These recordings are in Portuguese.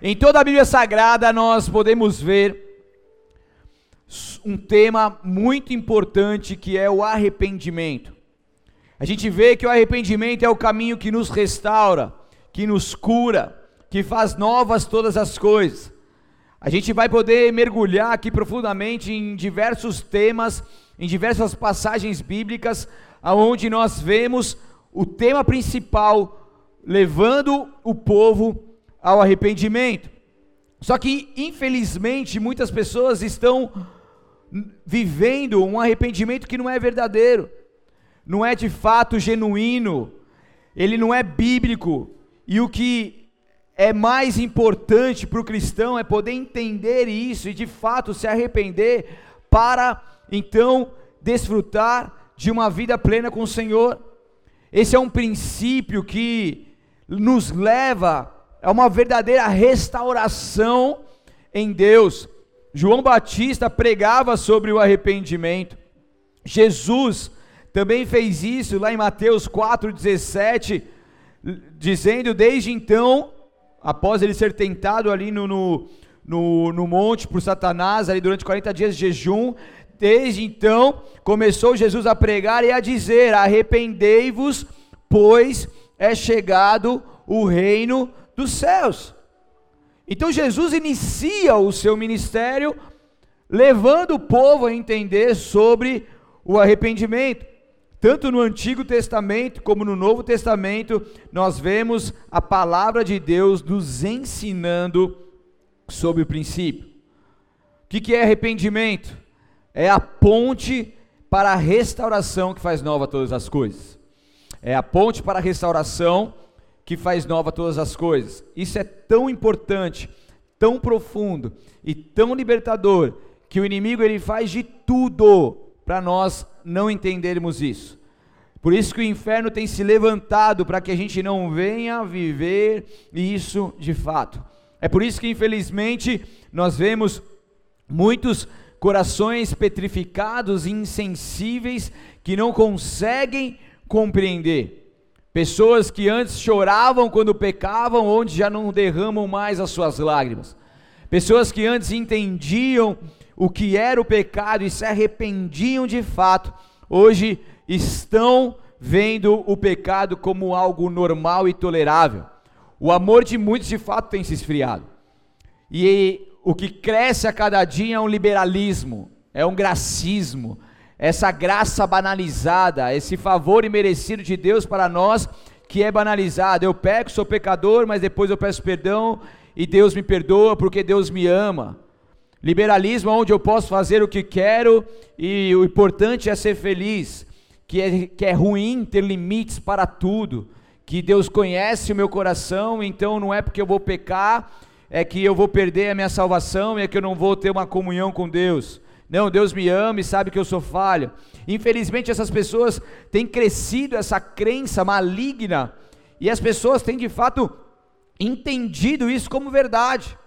Em toda a Bíblia Sagrada nós podemos ver um tema muito importante que é o arrependimento. A gente vê que o arrependimento é o caminho que nos restaura, que nos cura, que faz novas todas as coisas. A gente vai poder mergulhar aqui profundamente em diversos temas, em diversas passagens bíblicas, aonde nós vemos o tema principal levando o povo ao arrependimento. Só que, infelizmente, muitas pessoas estão vivendo um arrependimento que não é verdadeiro, não é de fato genuíno, ele não é bíblico, e o que é mais importante para o cristão é poder entender isso e de fato se arrepender para então desfrutar de uma vida plena com o Senhor. Esse é um princípio que nos leva é uma verdadeira restauração em Deus. João Batista pregava sobre o arrependimento. Jesus também fez isso lá em Mateus 4,17, dizendo: Desde então, após ele ser tentado ali no, no, no, no monte por Satanás, ali durante 40 dias de jejum, desde então começou Jesus a pregar e a dizer: Arrependei-vos, pois é chegado o reino dos céus. Então Jesus inicia o seu ministério levando o povo a entender sobre o arrependimento. Tanto no Antigo Testamento como no Novo Testamento, nós vemos a palavra de Deus nos ensinando sobre o princípio. O que é arrependimento? É a ponte para a restauração que faz nova todas as coisas. É a ponte para a restauração que faz nova todas as coisas. Isso é tão importante, tão profundo e tão libertador que o inimigo ele faz de tudo para nós não entendermos isso. Por isso que o inferno tem se levantado para que a gente não venha viver isso de fato. É por isso que infelizmente nós vemos muitos corações petrificados insensíveis que não conseguem compreender. Pessoas que antes choravam quando pecavam, onde já não derramam mais as suas lágrimas. Pessoas que antes entendiam o que era o pecado e se arrependiam de fato, hoje estão vendo o pecado como algo normal e tolerável. O amor de muitos de fato tem se esfriado. E o que cresce a cada dia é um liberalismo, é um gracismo, essa graça banalizada, esse favor imerecido de Deus para nós, que é banalizado. Eu peco, sou pecador, mas depois eu peço perdão e Deus me perdoa porque Deus me ama. Liberalismo onde eu posso fazer o que quero e o importante é ser feliz, que é, que é ruim ter limites para tudo, que Deus conhece o meu coração, então não é porque eu vou pecar, é que eu vou perder a minha salvação, é que eu não vou ter uma comunhão com Deus. Não, Deus me ama e sabe que eu sou falho. Infelizmente, essas pessoas têm crescido essa crença maligna e as pessoas têm de fato entendido isso como verdade.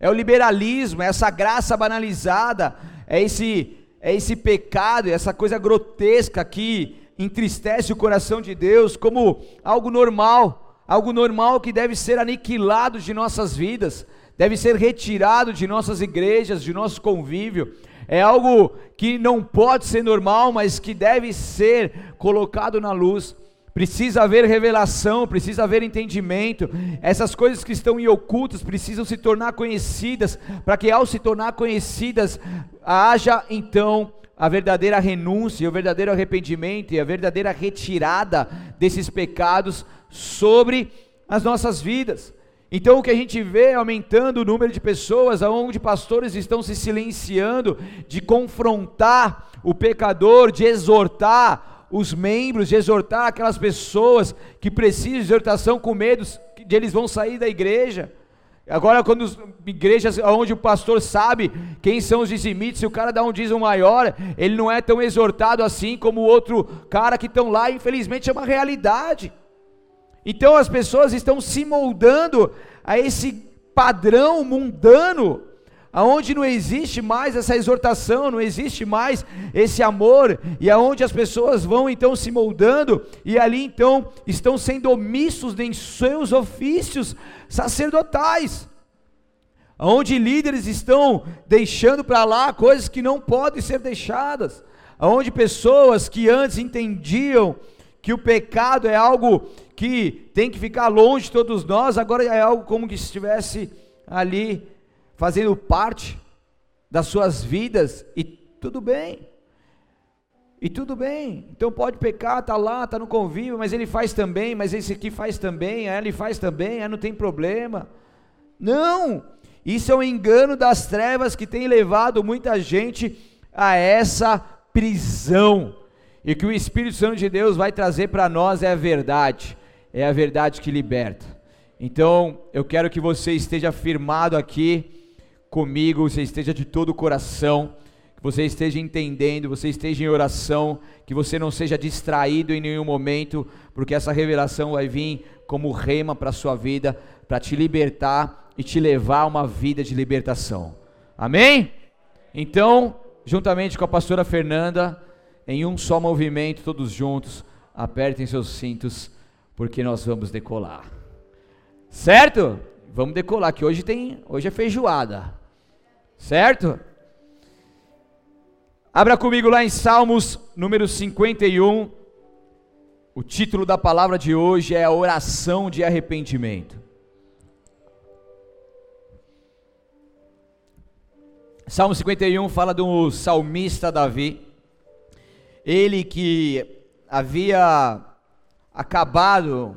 É o liberalismo, é essa graça banalizada, é esse, é esse pecado, é essa coisa grotesca que entristece o coração de Deus como algo normal, algo normal que deve ser aniquilado de nossas vidas, deve ser retirado de nossas igrejas, de nosso convívio é algo que não pode ser normal, mas que deve ser colocado na luz. Precisa haver revelação, precisa haver entendimento. Essas coisas que estão em ocultas precisam se tornar conhecidas, para que ao se tornar conhecidas, haja então a verdadeira renúncia, o verdadeiro arrependimento e a verdadeira retirada desses pecados sobre as nossas vidas. Então o que a gente vê é aumentando o número de pessoas, onde pastores estão se silenciando de confrontar o pecador, de exortar os membros, de exortar aquelas pessoas que precisam de exortação com medo de eles vão sair da igreja. Agora, quando as igrejas onde o pastor sabe quem são os dizimites, se o cara dá um dízimo maior, ele não é tão exortado assim como o outro cara que estão lá, infelizmente é uma realidade. Então as pessoas estão se moldando a esse padrão mundano, aonde não existe mais essa exortação, não existe mais esse amor, e aonde as pessoas vão então se moldando e ali então estão sendo omissos em seus ofícios sacerdotais. onde líderes estão deixando para lá coisas que não podem ser deixadas, onde pessoas que antes entendiam que o pecado é algo que tem que ficar longe de todos nós, agora é algo como que estivesse ali fazendo parte das suas vidas e tudo bem. E tudo bem, então pode pecar, tá lá, tá no convívio, mas ele faz também, mas esse aqui faz também, ele faz também, aí não tem problema. Não, isso é um engano das trevas que tem levado muita gente a essa prisão. E que o Espírito Santo de Deus vai trazer para nós é a verdade, é a verdade que liberta. Então, eu quero que você esteja firmado aqui comigo, você esteja de todo o coração você esteja entendendo, você esteja em oração, que você não seja distraído em nenhum momento, porque essa revelação vai vir como rema para a sua vida, para te libertar e te levar a uma vida de libertação. Amém? Então, juntamente com a pastora Fernanda, em um só movimento, todos juntos, apertem seus cintos, porque nós vamos decolar. Certo? Vamos decolar, que hoje tem, hoje é feijoada. Certo? Abra comigo lá em Salmos número 51. O título da palavra de hoje é a oração de arrependimento. Salmo 51 fala do salmista Davi. Ele que havia acabado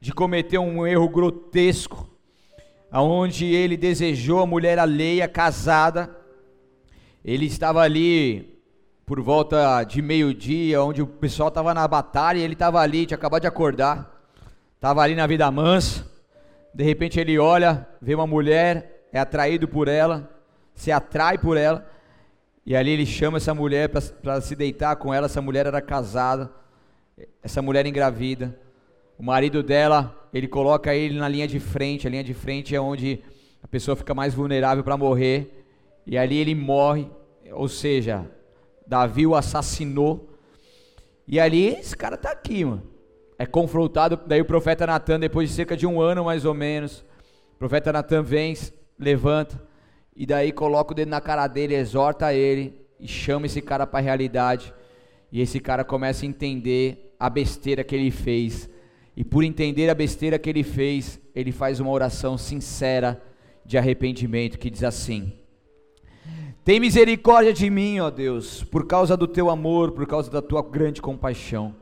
de cometer um erro grotesco, aonde ele desejou a mulher alheia casada ele estava ali por volta de meio-dia, onde o pessoal estava na batalha, e ele estava ali, tinha acabado de acordar, estava ali na vida mansa. De repente ele olha, vê uma mulher, é atraído por ela, se atrai por ela, e ali ele chama essa mulher para se deitar com ela. Essa mulher era casada, essa mulher engravida. O marido dela, ele coloca ele na linha de frente. A linha de frente é onde a pessoa fica mais vulnerável para morrer. E ali ele morre, ou seja, Davi o assassinou. E ali esse cara está aqui, mano. É confrontado, daí o profeta Natan, depois de cerca de um ano mais ou menos, o profeta Natan vem, levanta, e daí coloca o dedo na cara dele, exorta ele, e chama esse cara para a realidade. E esse cara começa a entender a besteira que ele fez. E por entender a besteira que ele fez, ele faz uma oração sincera de arrependimento que diz assim: tem misericórdia de mim, ó Deus, por causa do teu amor, por causa da tua grande compaixão.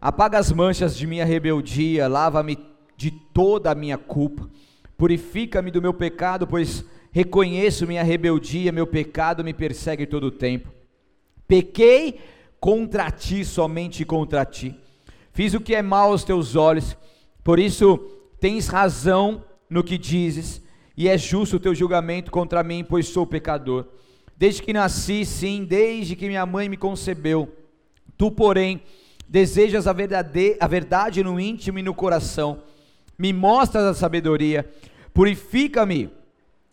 Apaga as manchas de minha rebeldia, lava-me de toda a minha culpa. Purifica-me do meu pecado, pois reconheço minha rebeldia, meu pecado me persegue todo o tempo. Pequei contra ti, somente contra ti. Fiz o que é mal aos teus olhos, por isso tens razão no que dizes, e é justo o teu julgamento contra mim, pois sou pecador. Desde que nasci, sim, desde que minha mãe me concebeu. Tu, porém, desejas a, verdade, a verdade no íntimo e no coração. Me mostras a sabedoria. Purifica-me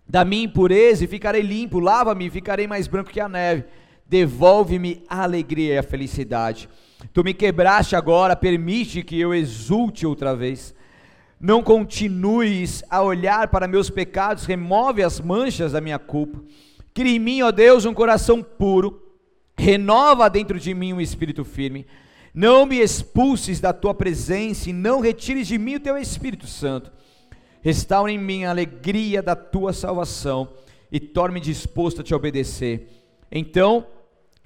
da minha impureza e ficarei limpo. Lava-me e ficarei mais branco que a neve. Devolve-me a alegria e a felicidade. Tu me quebraste agora, permite que eu exulte outra vez. Não continues a olhar para meus pecados, remove as manchas da minha culpa Cria em mim, ó Deus, um coração puro, renova dentro de mim um espírito firme. Não me expulses da tua presença e não retires de mim o teu Espírito Santo. Restaura em mim a alegria da tua salvação e torne-me disposto a te obedecer. Então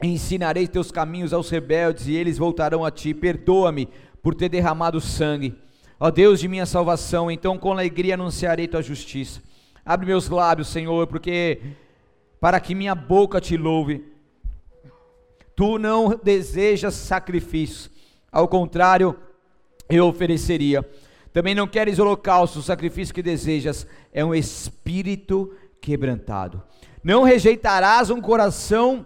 ensinarei teus caminhos aos rebeldes e eles voltarão a ti. Perdoa-me por ter derramado sangue. Ó Deus de minha salvação, então com alegria anunciarei tua justiça. Abre meus lábios, Senhor, porque para que minha boca te louve. Tu não desejas sacrifício, ao contrário, eu ofereceria. Também não queres holocausto, o sacrifício que desejas é um espírito quebrantado. Não rejeitarás um coração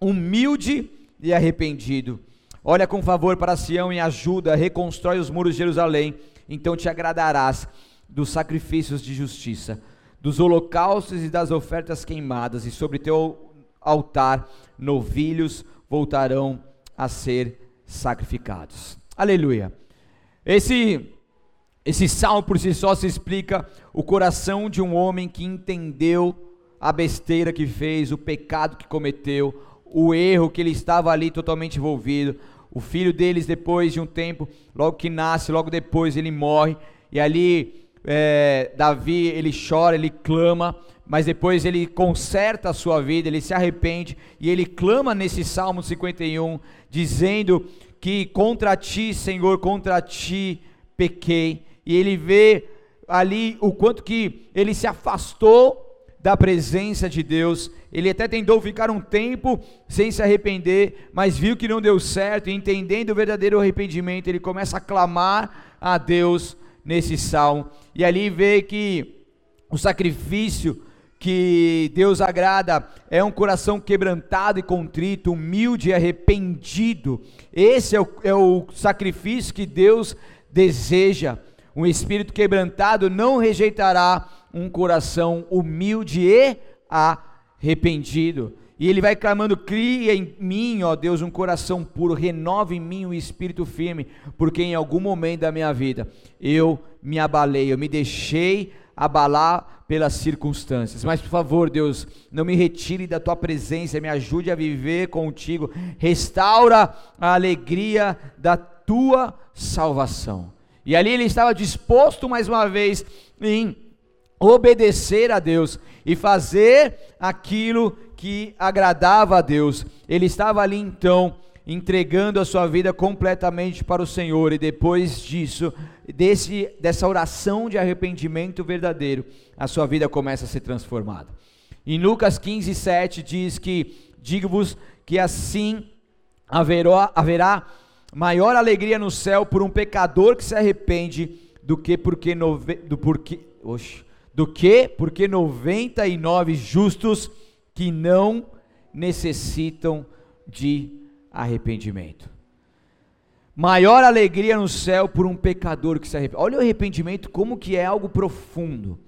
humilde e arrependido. Olha com favor para Sião e ajuda, reconstrói os muros de Jerusalém, então te agradarás dos sacrifícios de justiça dos holocaustos e das ofertas queimadas, e sobre teu altar novilhos voltarão a ser sacrificados. Aleluia. Esse esse salmo por si só se explica o coração de um homem que entendeu a besteira que fez, o pecado que cometeu, o erro que ele estava ali totalmente envolvido. O filho deles, depois de um tempo, logo que nasce, logo depois ele morre, e ali é, Davi ele chora, ele clama, mas depois ele conserta a sua vida, ele se arrepende e ele clama nesse Salmo 51, dizendo que contra ti, Senhor, contra ti pequei. E ele vê ali o quanto que ele se afastou da presença de Deus. Ele até tentou ficar um tempo sem se arrepender, mas viu que não deu certo, e entendendo o verdadeiro arrependimento, ele começa a clamar a Deus nesse salmo. E ali vê que o sacrifício que Deus agrada é um coração quebrantado e contrito, humilde e arrependido. Esse é o, é o sacrifício que Deus deseja. Um espírito quebrantado não rejeitará um coração humilde e arrependido. E ele vai clamando: cria em mim, ó Deus, um coração puro, renova em mim um espírito firme, porque em algum momento da minha vida eu me abalei, eu me deixei abalar pelas circunstâncias. Mas por favor, Deus, não me retire da tua presença, me ajude a viver contigo. Restaura a alegria da tua salvação. E ali ele estava disposto mais uma vez em obedecer a Deus e fazer aquilo que agradava a Deus. Ele estava ali então entregando a sua vida completamente para o Senhor e depois disso, desse, dessa oração de arrependimento verdadeiro, a sua vida começa a ser transformada. Em Lucas 15, 7 diz que, digo-vos que assim haverá, haverá maior alegria no céu por um pecador que se arrepende do que porque, nove, do, porque, oxe, do que porque 99 justos que não necessitam de arrependimento. Maior alegria no céu por um pecador que se arrepende. Olha o arrependimento como que é algo profundo.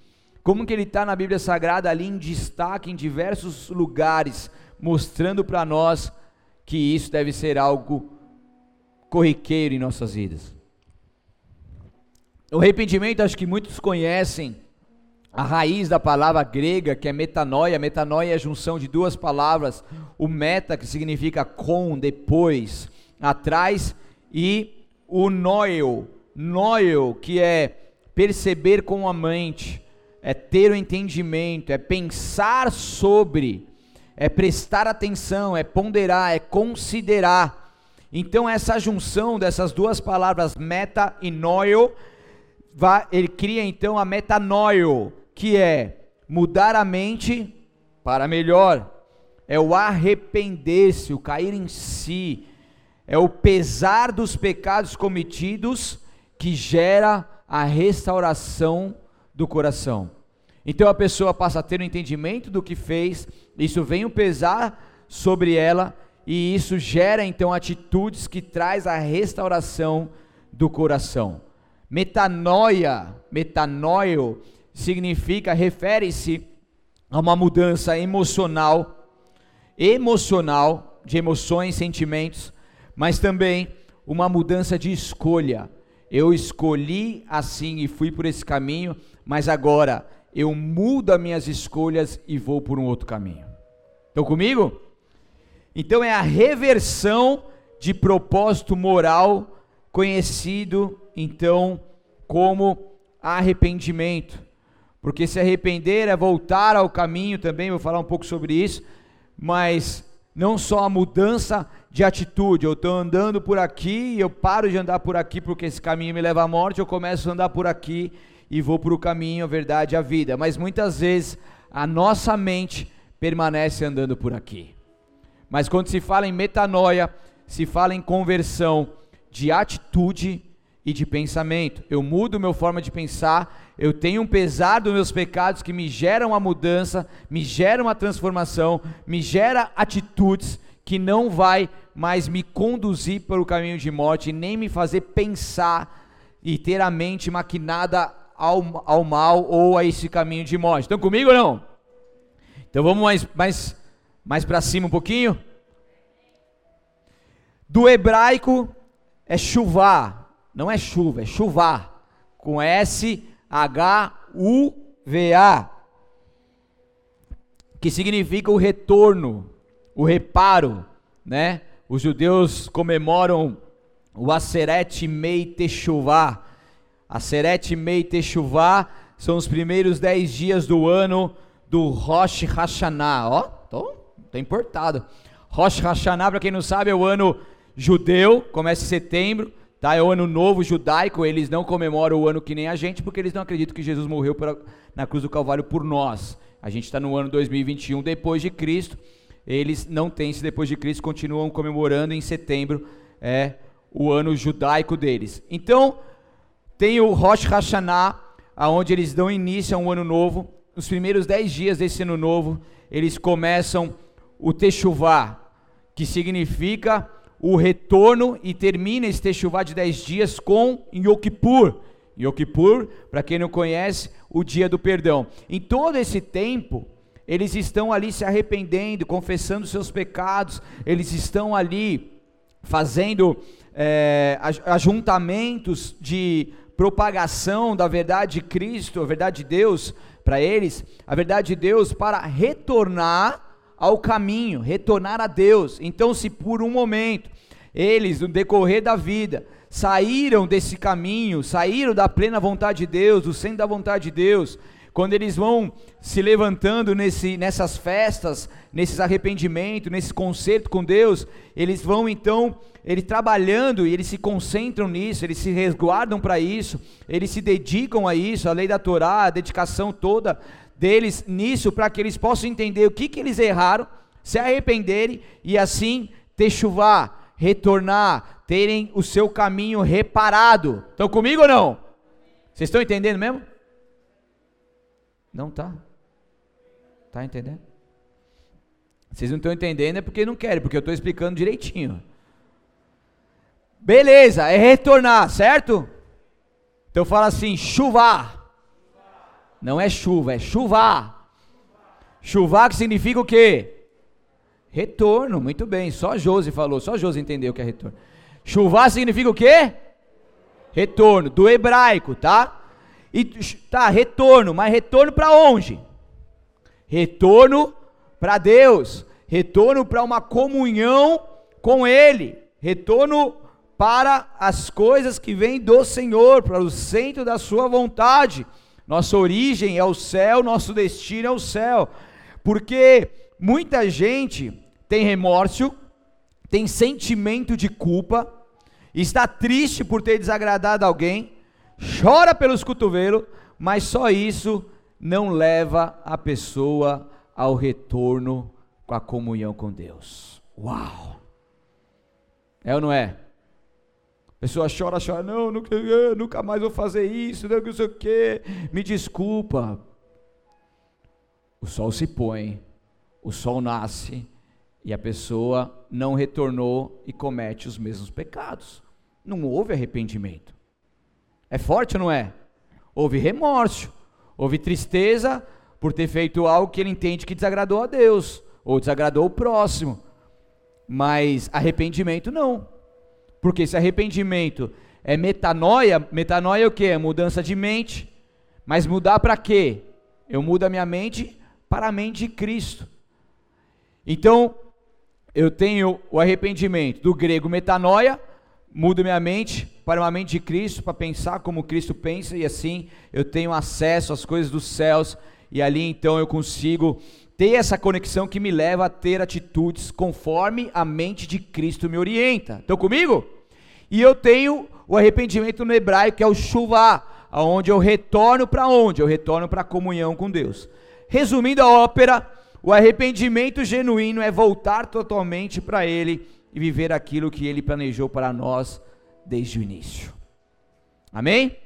Como que ele está na Bíblia Sagrada ali em destaque em diversos lugares, mostrando para nós que isso deve ser algo corriqueiro em nossas vidas. O arrependimento, acho que muitos conhecem, a raiz da palavra grega, que é metanoia, metanoia é a junção de duas palavras, o meta, que significa com, depois, atrás, e o noio, noio, que é perceber com a mente, é ter o entendimento, é pensar sobre, é prestar atenção, é ponderar, é considerar. Então essa junção dessas duas palavras, meta e noio, ele cria então a metanoio, que é mudar a mente para melhor, é o arrepender-se, o cair em si, é o pesar dos pecados cometidos que gera a restauração do coração. Então a pessoa passa a ter o um entendimento do que fez, isso vem o pesar sobre ela e isso gera então atitudes que traz a restauração do coração. Metanoia, metanoio significa, refere-se a uma mudança emocional, emocional, de emoções, sentimentos, mas também uma mudança de escolha. Eu escolhi assim e fui por esse caminho, mas agora eu mudo as minhas escolhas e vou por um outro caminho. Estão comigo? Então é a reversão de propósito moral, conhecido então como arrependimento. Porque se arrepender é voltar ao caminho também, vou falar um pouco sobre isso, mas não só a mudança de atitude, eu estou andando por aqui, eu paro de andar por aqui porque esse caminho me leva à morte, eu começo a andar por aqui e vou para o caminho, a verdade, a vida. Mas muitas vezes a nossa mente permanece andando por aqui. Mas quando se fala em metanoia, se fala em conversão de atitude e de pensamento. Eu mudo minha forma de pensar, eu tenho um pesar dos meus pecados que me geram uma mudança, me gera uma transformação, me gera atitudes que não vai mais me conduzir para o caminho de morte, nem me fazer pensar e ter a mente maquinada ao, ao mal ou a esse caminho de morte. Estão comigo ou não? Então vamos mais, mais, mais para cima um pouquinho. Do hebraico é chuvar, não é chuva, é chuvar. com S H U V A, que significa o retorno, o reparo, né? Os judeus comemoram o Aseret Mei Teshuvah. Aseret Mei são os primeiros dez dias do ano do Rosh Hashanah. Ó, tô, tô importado. Rosh Hashanah, para quem não sabe, é o ano judeu, começa em setembro, tá? É o ano novo judaico, eles não comemoram o ano que nem a gente, porque eles não acreditam que Jesus morreu pra, na cruz do Calvário por nós. A gente está no ano 2021 depois de Cristo, eles não têm esse depois de Cristo, continuam comemorando em setembro, é o ano judaico deles. Então, tem o Rosh Hashanah, aonde eles dão início a um ano novo. Nos primeiros dez dias desse ano novo, eles começam o Teshuvah, que significa o retorno e termina esse Teshuvah de 10 dias com. Yom Kippur, para quem não conhece, o dia do perdão. Em todo esse tempo, eles estão ali se arrependendo, confessando seus pecados, eles estão ali fazendo é, ajuntamentos de propagação da verdade de Cristo, a verdade de Deus para eles, a verdade de Deus para retornar ao caminho, retornar a Deus. Então, se por um momento eles, no decorrer da vida, saíram desse caminho, saíram da plena vontade de Deus, do centro da vontade de Deus, quando eles vão se levantando nesse, nessas festas, nesses arrependimentos, nesse concerto com Deus, eles vão então, eles trabalhando e eles se concentram nisso, eles se resguardam para isso, eles se dedicam a isso, a lei da Torá, a dedicação toda deles nisso, para que eles possam entender o que, que eles erraram, se arrependerem e assim ter chuva, retornar, terem o seu caminho reparado. Estão comigo ou não? Vocês estão entendendo mesmo? Não tá? Tá entendendo? Vocês não estão entendendo é porque não querem, porque eu estou explicando direitinho. Beleza, é retornar, certo? Então fala assim, chuvar. Não é chuva, é chuvar. Chuvar que significa o quê? Retorno, muito bem. Só Josi falou, só Josi entendeu o que é retorno. Chuvar significa o quê? Retorno, do hebraico, tá? E tá, retorno, mas retorno para onde? Retorno para Deus, retorno para uma comunhão com ele, retorno para as coisas que vêm do Senhor, para o centro da sua vontade. Nossa origem é o céu, nosso destino é o céu. Porque muita gente tem remorso, tem sentimento de culpa, está triste por ter desagradado alguém, chora pelos cotovelos, mas só isso não leva a pessoa ao retorno com a comunhão com Deus. Uau! É ou não é? A pessoa chora, chora, não, nunca, nunca mais vou fazer isso, não sei o que, me desculpa. O sol se põe, o sol nasce, e a pessoa não retornou e comete os mesmos pecados. Não houve arrependimento. É forte ou não é? Houve remorso, houve tristeza por ter feito algo que ele entende que desagradou a Deus, ou desagradou o próximo. Mas arrependimento não. Porque esse arrependimento é metanoia, metanoia é o que? É mudança de mente. Mas mudar para quê? Eu mudo a minha mente para a mente de Cristo. Então, eu tenho o arrependimento do grego metanoia, mudo minha mente para uma mente de Cristo, para pensar como Cristo pensa, e assim eu tenho acesso às coisas dos céus, e ali então eu consigo ter essa conexão que me leva a ter atitudes conforme a mente de Cristo me orienta. Estão comigo? E eu tenho o arrependimento no hebraico, que é o chuva, aonde eu retorno para onde? Eu retorno para a comunhão com Deus. Resumindo a ópera, o arrependimento genuíno é voltar totalmente para Ele e viver aquilo que Ele planejou para nós desde o início. Amém?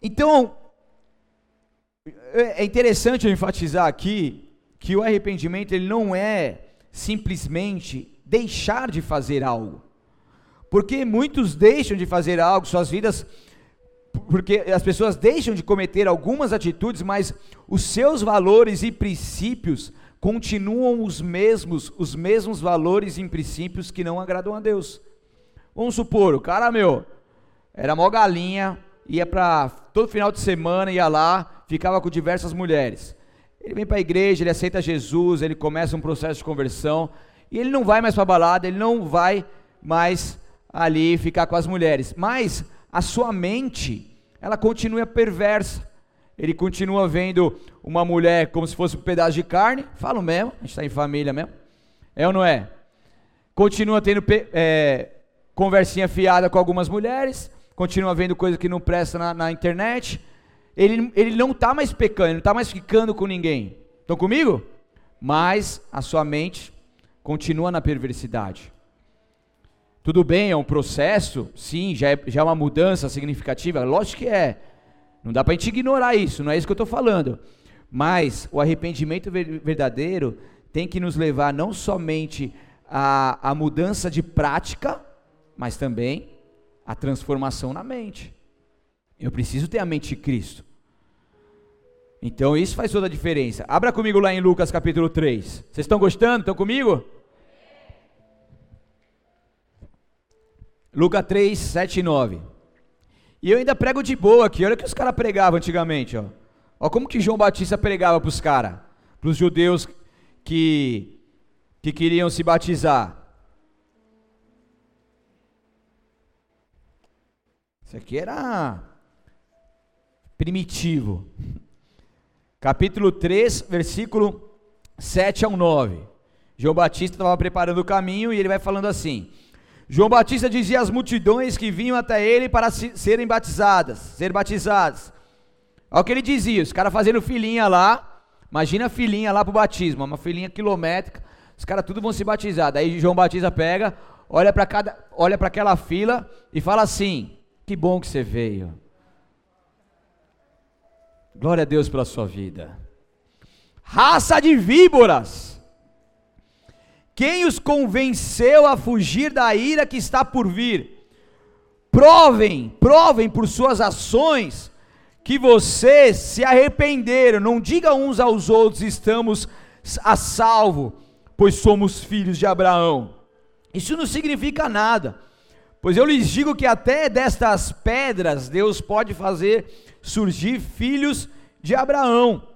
Então, é, é interessante eu enfatizar aqui que o arrependimento ele não é simplesmente deixar de fazer algo. Porque muitos deixam de fazer algo, suas vidas porque as pessoas deixam de cometer algumas atitudes, mas os seus valores e princípios continuam os mesmos, os mesmos valores e princípios que não agradam a Deus. Vamos supor, o cara, meu, era mó galinha, ia para todo final de semana ia lá, ficava com diversas mulheres. Ele vem para a igreja, ele aceita Jesus, ele começa um processo de conversão e ele não vai mais para balada, ele não vai mais ali ficar com as mulheres, mas a sua mente, ela continua perversa. Ele continua vendo uma mulher como se fosse um pedaço de carne, falo mesmo, a gente está em família mesmo, é ou não é? Continua tendo é, conversinha fiada com algumas mulheres, continua vendo coisa que não presta na, na internet. Ele, ele não está mais pecando, ele não está mais ficando com ninguém. Estão comigo? Mas a sua mente continua na perversidade. Tudo bem, é um processo, sim, já é, já é uma mudança significativa, lógico que é. Não dá para a gente ignorar isso, não é isso que eu estou falando. Mas o arrependimento verdadeiro tem que nos levar não somente à, à mudança de prática, mas também à transformação na mente. Eu preciso ter a mente de Cristo. Então isso faz toda a diferença. Abra comigo lá em Lucas capítulo 3. Vocês estão gostando? Estão comigo? Lucas 3, 7 e 9. E eu ainda prego de boa aqui. Olha o que os caras pregavam antigamente. Ó. ó como que João Batista pregava para os caras, para os judeus que, que queriam se batizar. Isso aqui era primitivo. Capítulo 3, versículo 7 ao 9. João Batista estava preparando o caminho e ele vai falando assim: João Batista dizia às multidões que vinham até ele para serem batizadas, ser batizadas. Olha o que ele dizia, os caras fazendo filinha lá, imagina a filinha lá para o batismo, uma filinha quilométrica, os caras tudo vão se batizar. Daí João Batista pega, olha para cada, olha para aquela fila e fala assim: "Que bom que você veio. Glória a Deus pela sua vida. Raça de víboras, quem os convenceu a fugir da ira que está por vir? Provem, provem por suas ações que vocês se arrependeram. Não diga uns aos outros: estamos a salvo, pois somos filhos de Abraão. Isso não significa nada, pois eu lhes digo que até destas pedras Deus pode fazer surgir filhos de Abraão.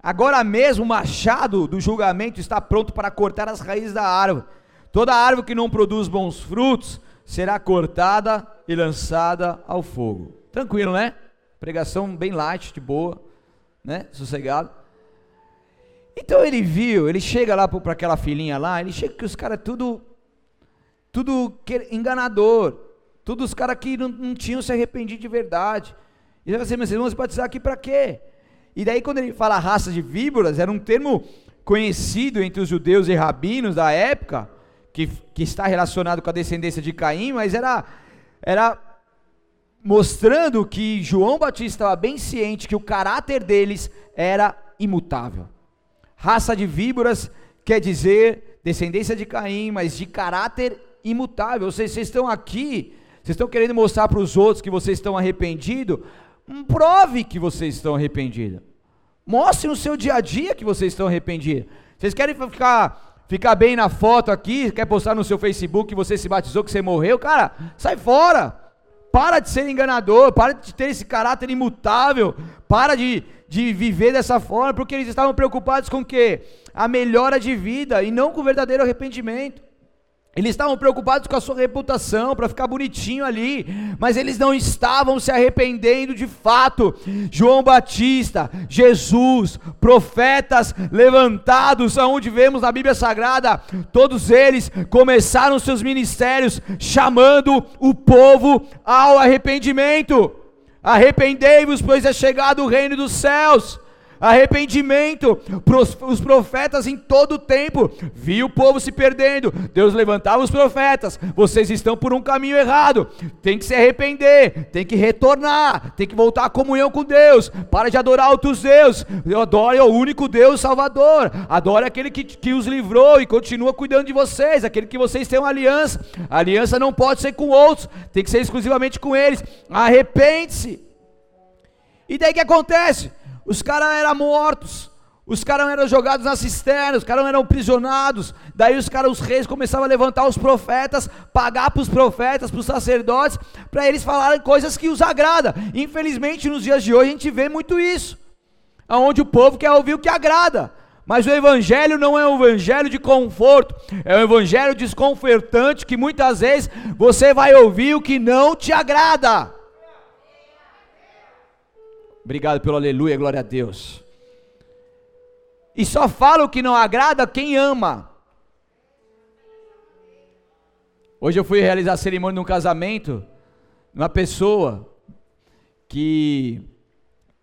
Agora mesmo o machado do julgamento está pronto para cortar as raízes da árvore. Toda árvore que não produz bons frutos será cortada e lançada ao fogo. Tranquilo, né? Pregação bem light, de boa, né? Sossegado. Então ele viu, ele chega lá para aquela filhinha lá, ele chega que os caras tudo, tudo enganador, todos os caras que não, não, tinham se arrependido de verdade. E ele vai assim, mas vocês vão se batizar aqui para quê? E daí, quando ele fala raça de víboras, era um termo conhecido entre os judeus e rabinos da época, que, que está relacionado com a descendência de Caim, mas era, era mostrando que João Batista estava bem ciente que o caráter deles era imutável. Raça de víboras quer dizer descendência de Caim, mas de caráter imutável. Vocês estão aqui, vocês estão querendo mostrar para os outros que vocês estão arrependidos, prove que vocês estão arrependidos. Mostre no seu dia a dia que vocês estão arrependidos. Vocês querem ficar, ficar bem na foto aqui, quer postar no seu Facebook que você se batizou, que você morreu? Cara, sai fora. Para de ser enganador, para de ter esse caráter imutável, para de, de viver dessa forma, porque eles estavam preocupados com o quê? A melhora de vida e não com o verdadeiro arrependimento. Eles estavam preocupados com a sua reputação, para ficar bonitinho ali, mas eles não estavam se arrependendo de fato. João Batista, Jesus, profetas levantados, aonde vemos na Bíblia Sagrada, todos eles começaram seus ministérios chamando o povo ao arrependimento. Arrependei-vos, pois é chegado o reino dos céus arrependimento. Os profetas em todo o tempo viu o povo se perdendo. Deus levantava os profetas. Vocês estão por um caminho errado. Tem que se arrepender, tem que retornar, tem que voltar à comunhão com Deus. Para de adorar outros deuses. Adore o único Deus Salvador. Adore aquele que, que os livrou e continua cuidando de vocês, aquele que vocês têm uma aliança. A aliança não pode ser com outros, tem que ser exclusivamente com eles. Arrepende-se. E daí que acontece? Os caras eram mortos. Os caras eram jogados nas cisternas, os caras eram prisionados. Daí os caras, os reis, começavam a levantar os profetas, pagar para os profetas, para os sacerdotes, para eles falarem coisas que os agrada. Infelizmente, nos dias de hoje, a gente vê muito isso. Onde o povo quer ouvir o que agrada. Mas o evangelho não é um evangelho de conforto, é um evangelho desconfortante que muitas vezes você vai ouvir o que não te agrada. Obrigado pelo aleluia, glória a Deus. E só fala o que não agrada quem ama. Hoje eu fui realizar a cerimônia de um casamento, uma pessoa que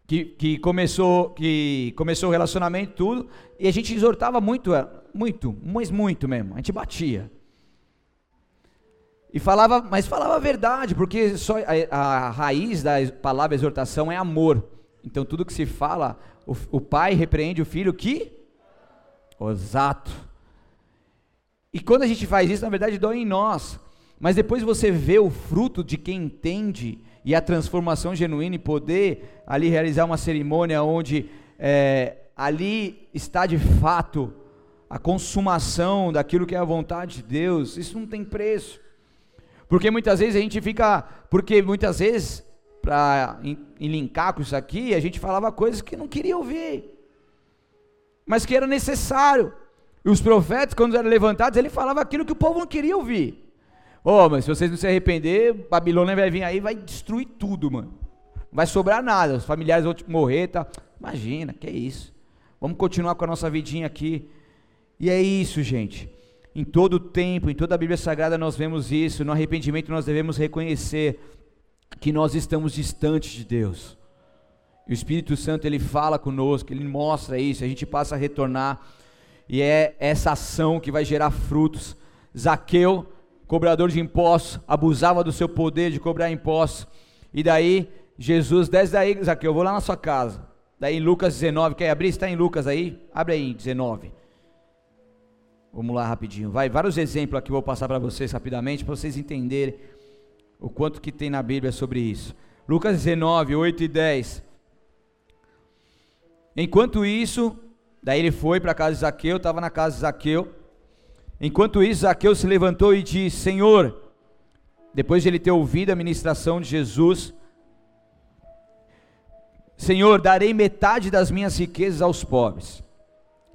que, que, começou que começou o relacionamento tudo e a gente exortava muito muito mas muito mesmo a gente batia e falava mas falava a verdade porque só a, a raiz da palavra exortação é amor então tudo que se fala o, o pai repreende o filho que? Exato e quando a gente faz isso na verdade dói em nós. Mas depois você vê o fruto de quem entende e a transformação genuína e poder ali realizar uma cerimônia onde é, ali está de fato a consumação daquilo que é a vontade de Deus, isso não tem preço. Porque muitas vezes a gente fica, porque muitas vezes, para linkar com isso aqui, a gente falava coisas que não queria ouvir, mas que era necessário. E os profetas, quando eram levantados, ele falava aquilo que o povo não queria ouvir. Oh, mas se vocês não se arrepender, Babilônia vai vir aí e vai destruir tudo, mano. Não vai sobrar nada, os familiares vão morrer, tá? Imagina, que é isso. Vamos continuar com a nossa vidinha aqui. E é isso, gente. Em todo o tempo, em toda a Bíblia Sagrada nós vemos isso. No arrependimento nós devemos reconhecer que nós estamos distantes de Deus. E o Espírito Santo ele fala conosco, ele mostra isso, a gente passa a retornar. E é essa ação que vai gerar frutos. Zaqueu cobrador de impostos, abusava do seu poder de cobrar impostos. E daí, Jesus, desce daí, Zaqueu, eu vou lá na sua casa. Daí em Lucas 19, quer abrir? Está em Lucas aí? Abre aí, 19. Vamos lá rapidinho. Vai, vários exemplos aqui eu vou passar para vocês rapidamente, para vocês entenderem o quanto que tem na Bíblia sobre isso. Lucas 19, 8 e 10. Enquanto isso, daí ele foi para a casa de Zaqueu, estava na casa de Zaqueu. Enquanto isso, Zaqueu se levantou e disse: Senhor, depois de ele ter ouvido a ministração de Jesus, Senhor, darei metade das minhas riquezas aos pobres.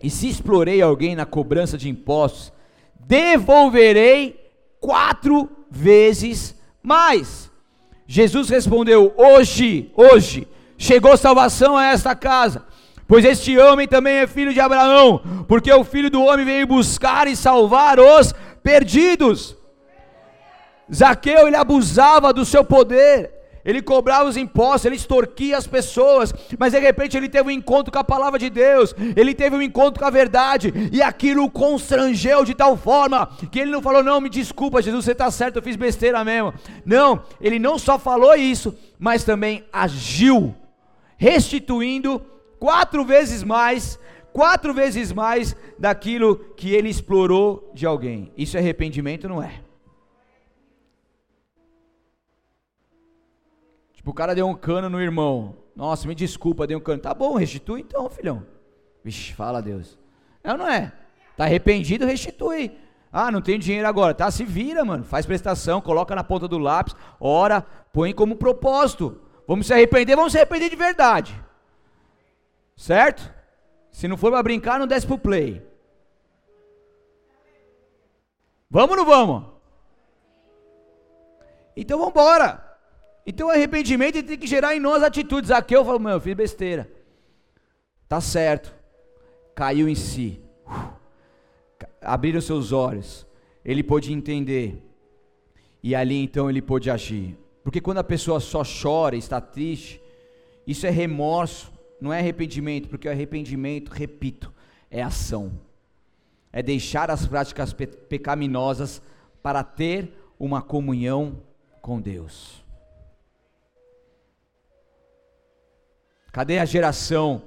E se explorei alguém na cobrança de impostos, devolverei quatro vezes mais. Jesus respondeu: Hoje, hoje, chegou salvação a esta casa Pois este homem também é filho de Abraão, porque o filho do homem veio buscar e salvar os perdidos. Zaqueu, ele abusava do seu poder, ele cobrava os impostos, ele extorquia as pessoas, mas de repente ele teve um encontro com a palavra de Deus, ele teve um encontro com a verdade, e aquilo o constrangeu de tal forma que ele não falou: Não, me desculpa, Jesus, você está certo, eu fiz besteira mesmo. Não, ele não só falou isso, mas também agiu, restituindo quatro vezes mais, quatro vezes mais daquilo que ele explorou de alguém. Isso é arrependimento, não é? Tipo, o cara deu um cano no irmão. Nossa, me desculpa, deu um cano. Tá bom, restitui então, filhão. Vixe, fala Deus. É ou não é? Tá arrependido, restitui. Ah, não tem dinheiro agora. Tá, se vira, mano. Faz prestação, coloca na ponta do lápis, ora, põe como propósito. Vamos se arrepender, vamos se arrepender de verdade. Certo? Se não for para brincar, não desce pro play. Vamos ou não vamos? Então vamos embora. Então o arrependimento tem que gerar em nós atitudes. Aqui eu falo, meu, eu fiz besteira. Tá certo. Caiu em si. Abriram seus olhos. Ele pôde entender. E ali então ele pôde agir. Porque quando a pessoa só chora, está triste, isso é remorso não é arrependimento, porque o arrependimento, repito, é ação. É deixar as práticas pe pecaminosas para ter uma comunhão com Deus. Cadê a geração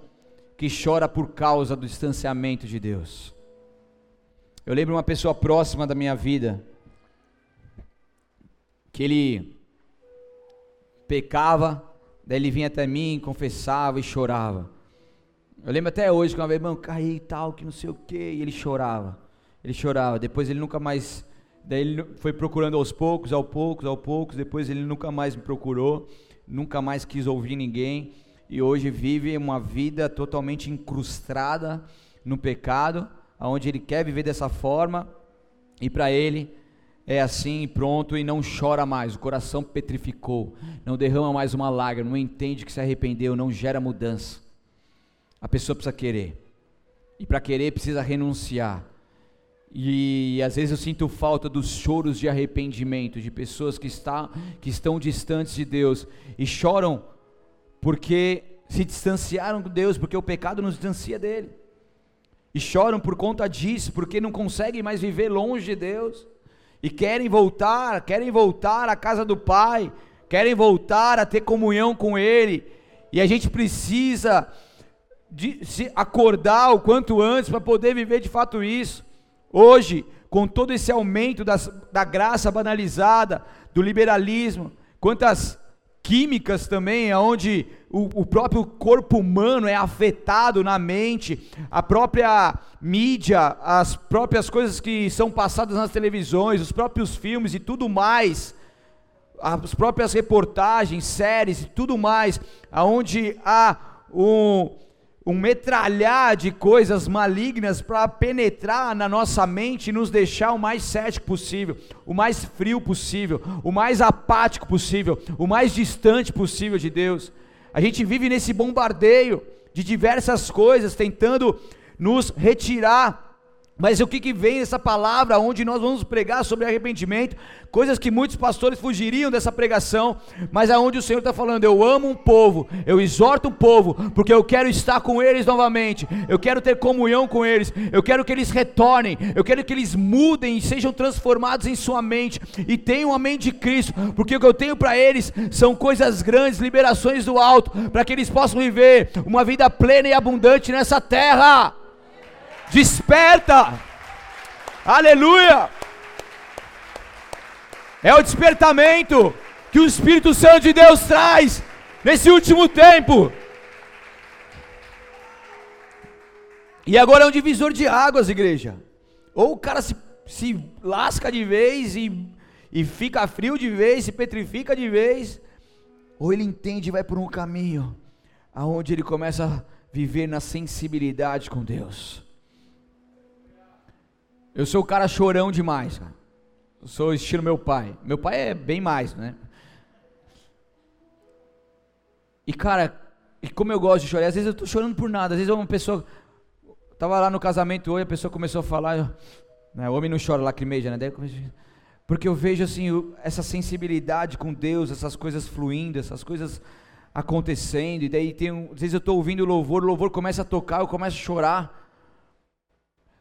que chora por causa do distanciamento de Deus? Eu lembro uma pessoa próxima da minha vida que ele pecava Daí ele vinha até mim, confessava e chorava. Eu lembro até hoje que uma vez, irmão, caí e tal, que não sei o que, e ele chorava. Ele chorava. Depois ele nunca mais. Daí ele foi procurando aos poucos, aos poucos, aos poucos. Depois ele nunca mais me procurou, nunca mais quis ouvir ninguém. E hoje vive uma vida totalmente incrustada no pecado, aonde ele quer viver dessa forma. E para ele é assim, pronto, e não chora mais, o coração petrificou, não derrama mais uma lágrima, não entende que se arrependeu, não gera mudança. A pessoa precisa querer, e para querer precisa renunciar. E, e às vezes eu sinto falta dos choros de arrependimento, de pessoas que, está, que estão distantes de Deus e choram porque se distanciaram de Deus, porque o pecado nos distancia dele. E choram por conta disso, porque não conseguem mais viver longe de Deus e querem voltar, querem voltar à casa do Pai, querem voltar a ter comunhão com Ele, e a gente precisa de se acordar o quanto antes para poder viver de fato isso. Hoje, com todo esse aumento das, da graça banalizada, do liberalismo, quantas químicas também, onde o, o, próprio corpo humano é afetado na mente, a própria mídia, as próprias coisas que são passadas nas televisões, os próprios filmes e tudo mais, as próprias reportagens, séries e tudo mais, aonde há um, um metralhar de coisas malignas para penetrar na nossa mente e nos deixar o mais cético possível, o mais frio possível, o mais apático possível, o mais distante possível de Deus. A gente vive nesse bombardeio de diversas coisas tentando nos retirar mas o que, que vem nessa palavra, onde nós vamos pregar sobre arrependimento, coisas que muitos pastores fugiriam dessa pregação, mas aonde o Senhor está falando, eu amo um povo, eu exorto um povo, porque eu quero estar com eles novamente, eu quero ter comunhão com eles, eu quero que eles retornem, eu quero que eles mudem e sejam transformados em sua mente, e tenham a mente de Cristo, porque o que eu tenho para eles são coisas grandes, liberações do alto, para que eles possam viver uma vida plena e abundante nessa terra. Desperta! Aleluia! É o despertamento que o Espírito Santo de Deus traz nesse último tempo. E agora é um divisor de águas, igreja. Ou o cara se, se lasca de vez e, e fica frio de vez, se petrifica de vez, ou ele entende e vai por um caminho aonde ele começa a viver na sensibilidade com Deus. Eu sou o cara chorão demais, cara. Eu sou estilo meu pai. Meu pai é bem mais, né? E cara, e como eu gosto de chorar, às vezes eu tô chorando por nada, às vezes uma pessoa tava lá no casamento hoje, a pessoa começou a falar, né, o homem não chora, lacrimeja, né? Porque eu vejo assim essa sensibilidade com Deus, essas coisas fluindo, essas coisas acontecendo, e daí tem, às vezes eu estou ouvindo o louvor, o louvor começa a tocar, eu começo a chorar.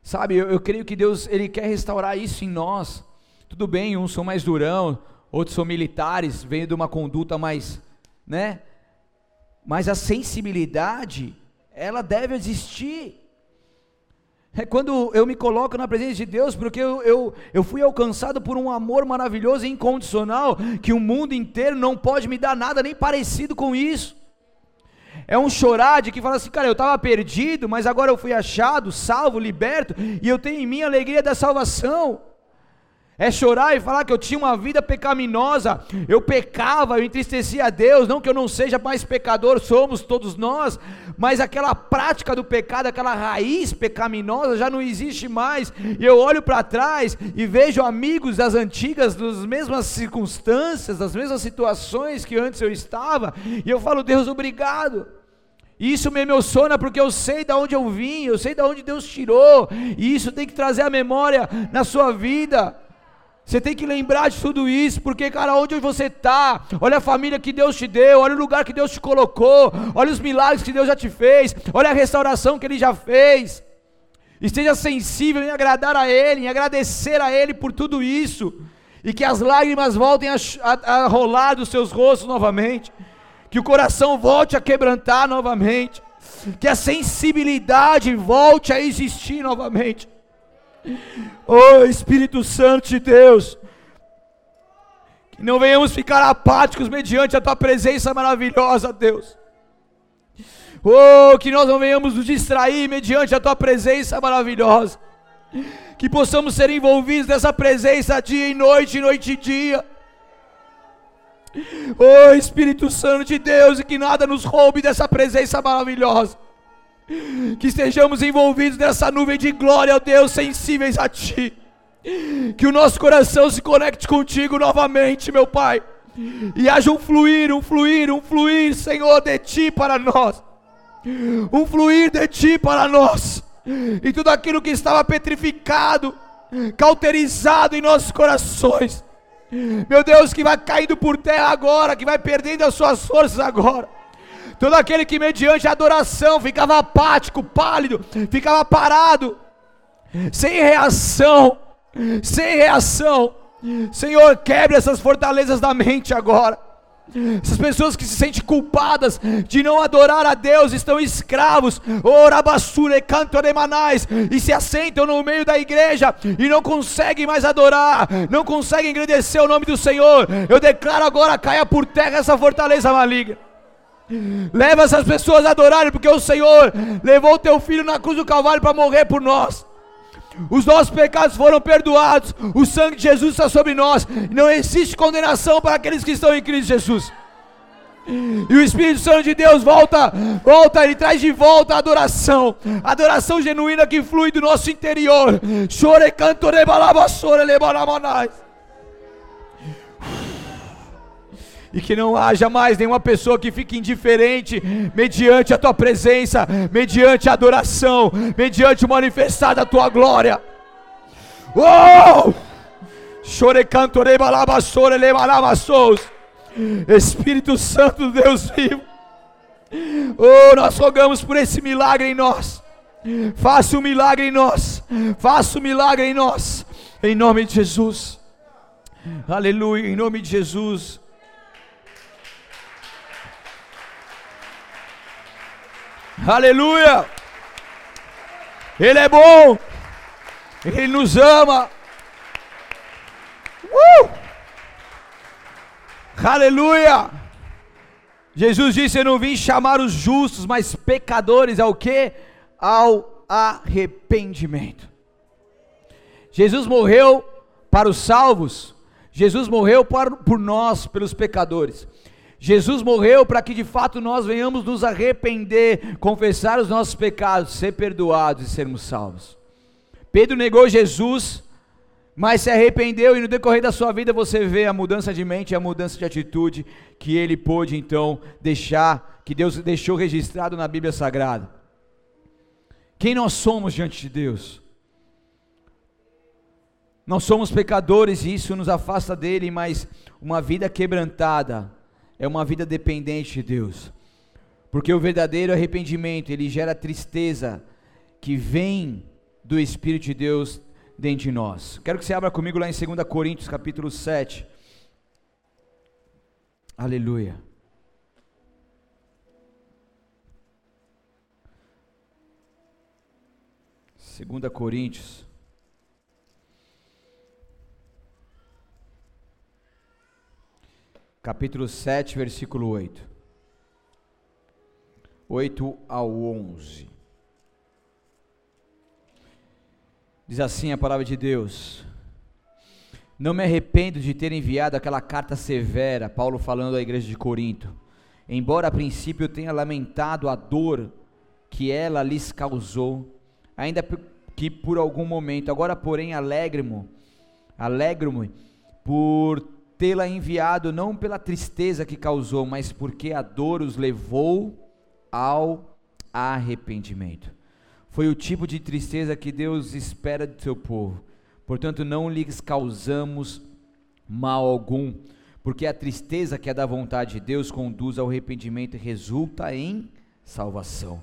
Sabe, eu, eu creio que Deus ele quer restaurar isso em nós. Tudo bem, uns são mais durão, outros são militares, vêm de uma conduta mais, né? Mas a sensibilidade, ela deve existir. É quando eu me coloco na presença de Deus, porque eu, eu, eu fui alcançado por um amor maravilhoso e incondicional, que o mundo inteiro não pode me dar nada nem parecido com isso. É um chorar de que fala assim, cara, eu estava perdido, mas agora eu fui achado, salvo, liberto, e eu tenho em mim a alegria da salvação. É chorar e falar que eu tinha uma vida pecaminosa, eu pecava, eu entristecia a Deus, não que eu não seja mais pecador, somos todos nós, mas aquela prática do pecado, aquela raiz pecaminosa já não existe mais. E eu olho para trás e vejo amigos das antigas, das mesmas circunstâncias, das mesmas situações que antes eu estava, e eu falo, Deus, obrigado. Isso me emociona porque eu sei de onde eu vim, eu sei de onde Deus tirou, e isso tem que trazer a memória na sua vida. Você tem que lembrar de tudo isso, porque, cara, onde você está, olha a família que Deus te deu, olha o lugar que Deus te colocou, olha os milagres que Deus já te fez, olha a restauração que Ele já fez. Esteja sensível em agradar a Ele, em agradecer a Ele por tudo isso, e que as lágrimas voltem a, a, a rolar dos seus rostos novamente, que o coração volte a quebrantar novamente, que a sensibilidade volte a existir novamente. Oh Espírito Santo de Deus, que não venhamos ficar apáticos mediante a tua presença maravilhosa, Deus. Oh, que nós não venhamos nos distrair mediante a tua presença maravilhosa. Que possamos ser envolvidos nessa presença dia e noite, noite e dia. Oh Espírito Santo de Deus, e que nada nos roube dessa presença maravilhosa. Que estejamos envolvidos nessa nuvem de glória, ó Deus, sensíveis a Ti. Que o nosso coração se conecte contigo novamente, meu Pai. E haja um fluir, um fluir, um fluir, Senhor, de Ti para nós. Um fluir de Ti para nós. E tudo aquilo que estava petrificado, cauterizado em nossos corações meu Deus, que vai caindo por terra agora, que vai perdendo as suas forças agora. Todo aquele que mediante adoração ficava apático, pálido, ficava parado, sem reação, sem reação. Senhor, quebre essas fortalezas da mente agora. Essas pessoas que se sentem culpadas de não adorar a Deus estão escravos, orabassure cantoremanais, e se assentam no meio da igreja e não conseguem mais adorar, não conseguem agradecer o nome do Senhor. Eu declaro agora: caia por terra essa fortaleza maligna. Leva essas pessoas a adorarem, porque o Senhor levou o teu filho na cruz do Calvário para morrer por nós. Os nossos pecados foram perdoados. O sangue de Jesus está sobre nós. Não existe condenação para aqueles que estão em Cristo Jesus. E o Espírito Santo de Deus volta, volta, ele traz de volta a adoração, a adoração genuína que flui do nosso interior. Chore canto rebalaba, lebalamanais e que não haja mais nenhuma pessoa que fique indiferente mediante a tua presença, mediante a adoração, mediante o manifestar da tua glória. Oh! Espírito Santo Deus vivo. Oh, nós rogamos por esse milagre em nós. Faça um milagre em nós. Faça um milagre em nós. Em nome de Jesus. Aleluia. Em nome de Jesus. Aleluia! Ele é bom, Ele nos ama. Uh! Aleluia! Jesus disse: Eu não vim chamar os justos, mas pecadores ao que? Ao arrependimento. Jesus morreu para os salvos, Jesus morreu por nós, pelos pecadores. Jesus morreu para que de fato nós venhamos nos arrepender, confessar os nossos pecados, ser perdoados e sermos salvos. Pedro negou Jesus, mas se arrependeu, e no decorrer da sua vida você vê a mudança de mente e a mudança de atitude que ele pôde então deixar, que Deus deixou registrado na Bíblia Sagrada. Quem nós somos diante de Deus? Nós somos pecadores e isso nos afasta dele, mas uma vida quebrantada é uma vida dependente de Deus. Porque o verdadeiro arrependimento, ele gera tristeza que vem do Espírito de Deus dentro de nós. Quero que você abra comigo lá em 2 Coríntios, capítulo 7. Aleluia. Segunda Coríntios capítulo 7, versículo 8. 8 ao 11. Diz assim a palavra de Deus: Não me arrependo de ter enviado aquela carta severa, Paulo falando à igreja de Corinto, embora a princípio eu tenha lamentado a dor que ela lhes causou, ainda que por algum momento, agora porém alegro-me, alegro-me por tê-la enviado não pela tristeza que causou, mas porque a dor os levou ao arrependimento. Foi o tipo de tristeza que Deus espera do seu povo. Portanto, não lhes causamos mal algum, porque a tristeza que é da vontade de Deus conduz ao arrependimento e resulta em salvação.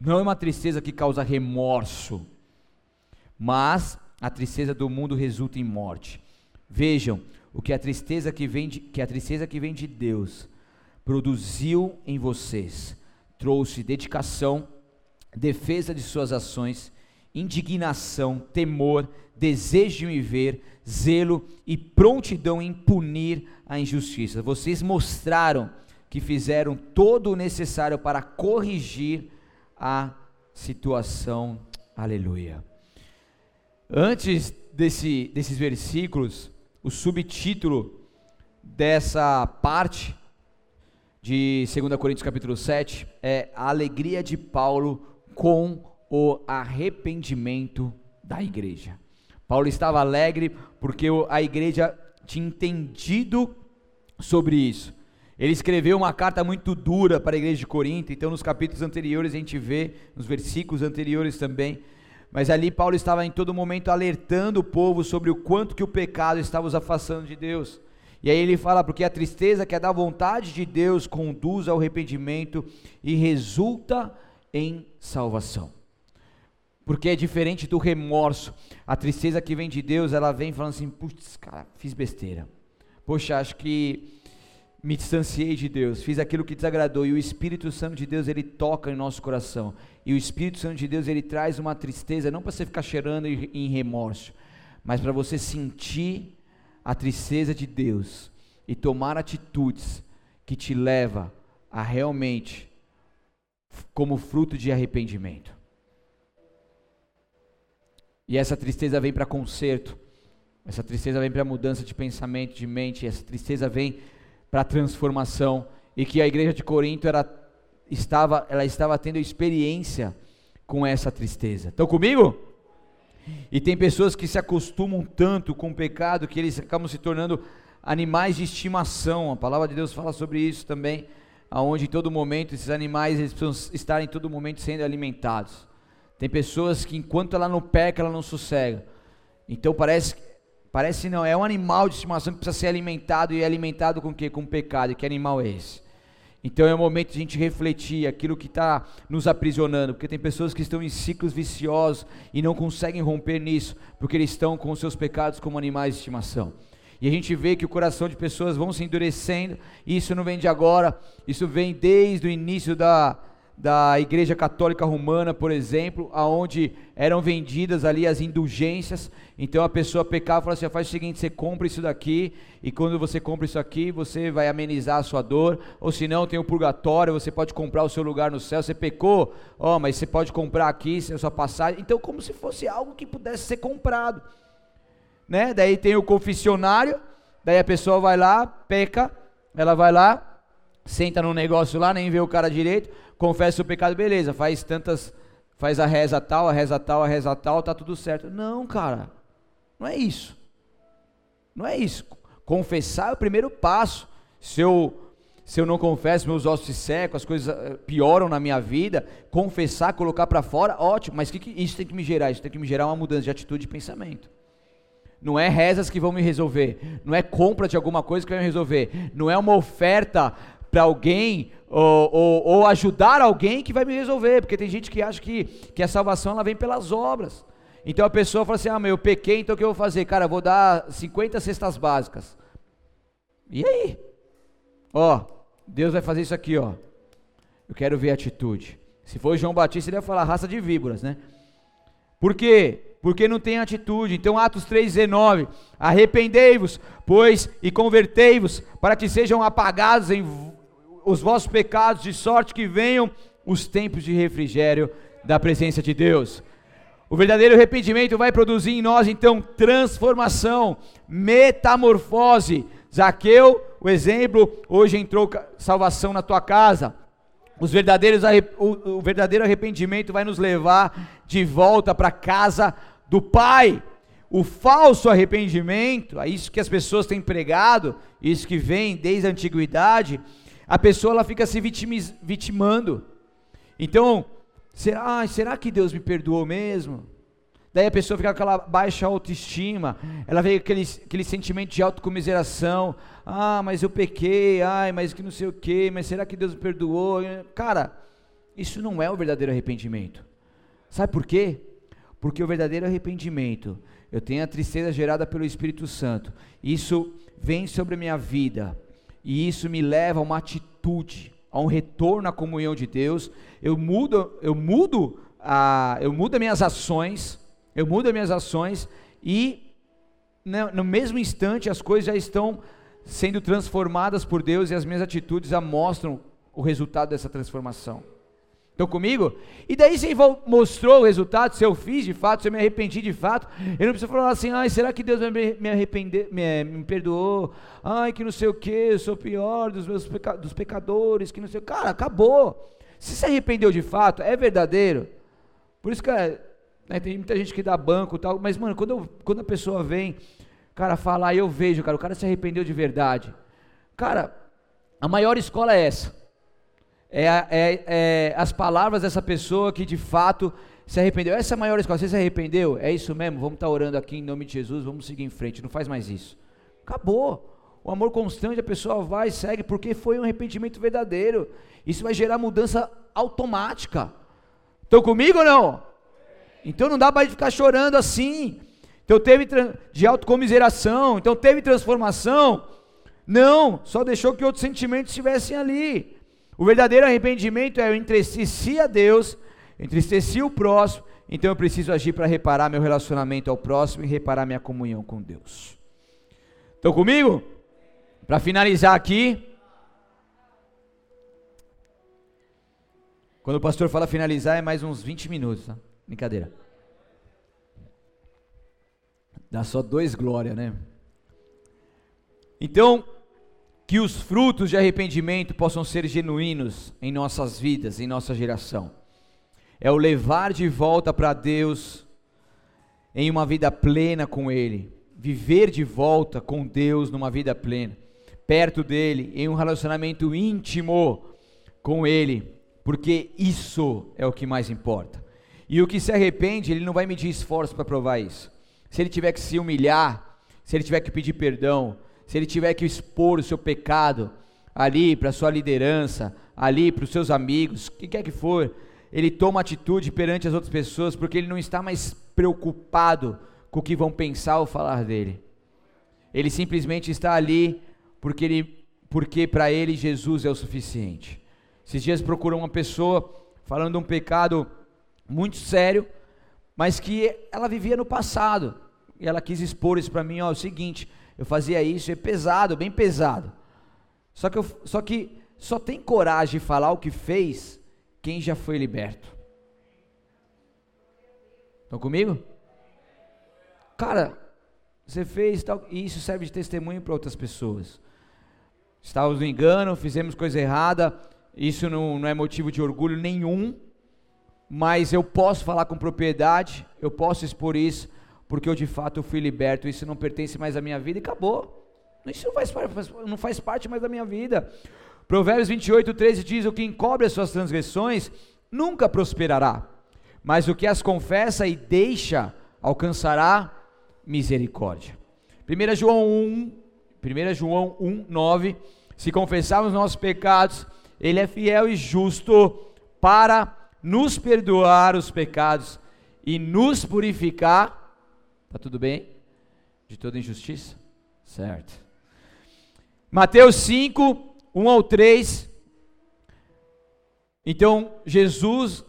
Não é uma tristeza que causa remorso, mas a tristeza do mundo resulta em morte. Vejam, o que a tristeza que vem de, que a tristeza que vem de Deus produziu em vocês, trouxe dedicação, defesa de suas ações, indignação, temor, desejo de me ver, zelo e prontidão em punir a injustiça. Vocês mostraram que fizeram todo o necessário para corrigir a situação. Aleluia. Antes desse, desses versículos, o subtítulo dessa parte de 2 Coríntios capítulo 7 é a alegria de Paulo com o arrependimento da igreja. Paulo estava alegre porque a igreja tinha entendido sobre isso. Ele escreveu uma carta muito dura para a igreja de Corinto, então nos capítulos anteriores a gente vê, nos versículos anteriores também, mas ali Paulo estava em todo momento alertando o povo sobre o quanto que o pecado estava os afastando de Deus. E aí ele fala, porque a tristeza que é da vontade de Deus conduz ao arrependimento e resulta em salvação. Porque é diferente do remorso. A tristeza que vem de Deus, ela vem falando assim: putz, cara, fiz besteira. Poxa, acho que me distanciei de Deus, fiz aquilo que desagradou, e o Espírito Santo de Deus, ele toca em nosso coração, e o Espírito Santo de Deus, ele traz uma tristeza, não para você ficar cheirando em remorso, mas para você sentir a tristeza de Deus e tomar atitudes que te leva a realmente como fruto de arrependimento. E essa tristeza vem para conserto, essa tristeza vem para mudança de pensamento, de mente, essa tristeza vem para a transformação e que a igreja de Corinto era, estava, ela estava tendo experiência com essa tristeza. Estão comigo? E tem pessoas que se acostumam tanto com o pecado que eles acabam se tornando animais de estimação. A palavra de Deus fala sobre isso também, aonde em todo momento esses animais eles precisam estar em todo momento sendo alimentados. Tem pessoas que enquanto ela não peca, ela não sossega. Então parece Parece não, é um animal de estimação que precisa ser alimentado e é alimentado com o quê? Com pecado. E que animal é esse? Então é o momento de a gente refletir aquilo que está nos aprisionando, porque tem pessoas que estão em ciclos viciosos e não conseguem romper nisso, porque eles estão com os seus pecados como animais de estimação. E a gente vê que o coração de pessoas vão se endurecendo, e isso não vem de agora, isso vem desde o início da, da Igreja Católica Romana, por exemplo, aonde eram vendidas ali as indulgências. Então a pessoa pecava e falava assim: faz o seguinte, você compra isso daqui, e quando você compra isso aqui, você vai amenizar a sua dor. Ou se não, tem o purgatório, você pode comprar o seu lugar no céu. Você pecou, ó, oh, mas você pode comprar aqui, a sua passagem. Então, como se fosse algo que pudesse ser comprado. Né? Daí tem o confessionário, daí a pessoa vai lá, peca, ela vai lá, senta no negócio lá, nem vê o cara direito confessa o pecado, beleza, faz tantas, faz a reza tal, a reza tal, a reza tal, tá tudo certo. Não, cara, não é isso. Não é isso. Confessar é o primeiro passo. Se eu, se eu não confesso, meus ossos se secam, as coisas eh, pioram na minha vida, confessar, colocar para fora, ótimo, mas que, que isso tem que me gerar? Isso tem que me gerar uma mudança de atitude e pensamento. Não é rezas que vão me resolver, não é compra de alguma coisa que vai me resolver, não é uma oferta para alguém ou, ou, ou, ajudar alguém que vai me resolver, porque tem gente que acha que, que a salvação ela vem pelas obras. Então a pessoa fala assim: ah, meu, eu pequei, então o que eu vou fazer? Cara, eu vou dar 50 cestas básicas. E aí? Ó, Deus vai fazer isso aqui, ó. Eu quero ver a atitude. Se for João Batista, ele ia falar raça de víboras, né? Por quê? Porque não tem atitude. Então, Atos 3,19: Arrependei-vos, pois, e convertei-vos, para que sejam apagados em os vossos pecados, de sorte que venham os tempos de refrigério da presença de Deus. O verdadeiro arrependimento vai produzir em nós então transformação, metamorfose. Zaqueu, o exemplo, hoje entrou salvação na tua casa. Os verdadeiros, o, verdadeiro arrependimento vai nos levar de volta para a casa do Pai. O falso arrependimento, é isso que as pessoas têm pregado, isso que vem desde a antiguidade, a pessoa ela fica se vitimiz, vitimando. Então, será, será que Deus me perdoou mesmo? Daí a pessoa fica com aquela baixa autoestima, ela vem aquele, aquele sentimento de autocomiseração. Ah, mas eu pequei, ai, mas que não sei o que, mas será que Deus me perdoou? Cara, isso não é o verdadeiro arrependimento. Sabe por quê? Porque o verdadeiro arrependimento, eu tenho a tristeza gerada pelo Espírito Santo, isso vem sobre a minha vida e isso me leva a uma atitude, a um retorno à comunhão de Deus. Eu mudo, eu mudo, a, eu mudo as minhas ações, eu mudo as minhas ações e no mesmo instante as coisas já estão sendo transformadas por Deus e as minhas atitudes mostram o resultado dessa transformação. Estão comigo? E daí você mostrou o resultado, se eu fiz de fato, se eu me arrependi de fato, eu não preciso falar assim, ai, será que Deus me, arrepender, me, me perdoou? Ai, que não sei o que, eu sou pior dos meus peca, dos pecadores, que não sei o Cara, acabou. Se se arrependeu de fato, é verdadeiro. Por isso que né, tem muita gente que dá banco e tal, mas mano, quando, eu, quando a pessoa vem, cara, falar, eu vejo, cara, o cara se arrependeu de verdade. Cara, a maior escola é essa é, é, é, as palavras dessa pessoa que de fato se arrependeu. Essa é a maior escola. Você se arrependeu? É isso mesmo? Vamos estar tá orando aqui em nome de Jesus, vamos seguir em frente. Não faz mais isso. Acabou. O amor constante, a pessoa vai segue, porque foi um arrependimento verdadeiro. Isso vai gerar mudança automática. Estão comigo ou não? Então não dá para ficar chorando assim. Então teve de autocomiseração, então teve transformação. Não, só deixou que outros sentimentos estivessem ali. O verdadeiro arrependimento é eu entristeci a Deus, entristeci o próximo, então eu preciso agir para reparar meu relacionamento ao próximo e reparar minha comunhão com Deus. Estão comigo? Para finalizar aqui, quando o pastor fala finalizar é mais uns 20 minutos, tá? Brincadeira. Dá só dois glória, né? Então, que os frutos de arrependimento possam ser genuínos em nossas vidas, em nossa geração. É o levar de volta para Deus em uma vida plena com Ele, viver de volta com Deus numa vida plena, perto dEle, em um relacionamento íntimo com Ele, porque isso é o que mais importa. E o que se arrepende, ele não vai medir esforço para provar isso. Se ele tiver que se humilhar, se ele tiver que pedir perdão, se ele tiver que expor o seu pecado ali para sua liderança, ali para os seus amigos, o que quer que for, ele toma atitude perante as outras pessoas porque ele não está mais preocupado com o que vão pensar ou falar dele. Ele simplesmente está ali porque ele porque para ele Jesus é o suficiente. Esses dias procurou uma pessoa falando de um pecado muito sério, mas que ela vivia no passado. E ela quis expor isso para mim, ó, é o seguinte, eu fazia isso, é pesado, bem pesado. Só que, eu, só que só tem coragem de falar o que fez quem já foi liberto. Estão comigo? Cara, você fez tal, e isso serve de testemunho para outras pessoas. Estávamos no engano, fizemos coisa errada, isso não, não é motivo de orgulho nenhum, mas eu posso falar com propriedade, eu posso expor isso, porque eu de fato fui liberto, isso não pertence mais à minha vida e acabou. Isso não faz, não faz parte mais da minha vida. Provérbios 28, 13 diz: O que encobre as suas transgressões nunca prosperará, mas o que as confessa e deixa alcançará misericórdia. 1 João 1, 1 João 1, 9: Se confessarmos nossos pecados, Ele é fiel e justo para nos perdoar os pecados e nos purificar Tá tudo bem? De toda injustiça? Certo. Mateus 5, 1 ao 3. Então, Jesus,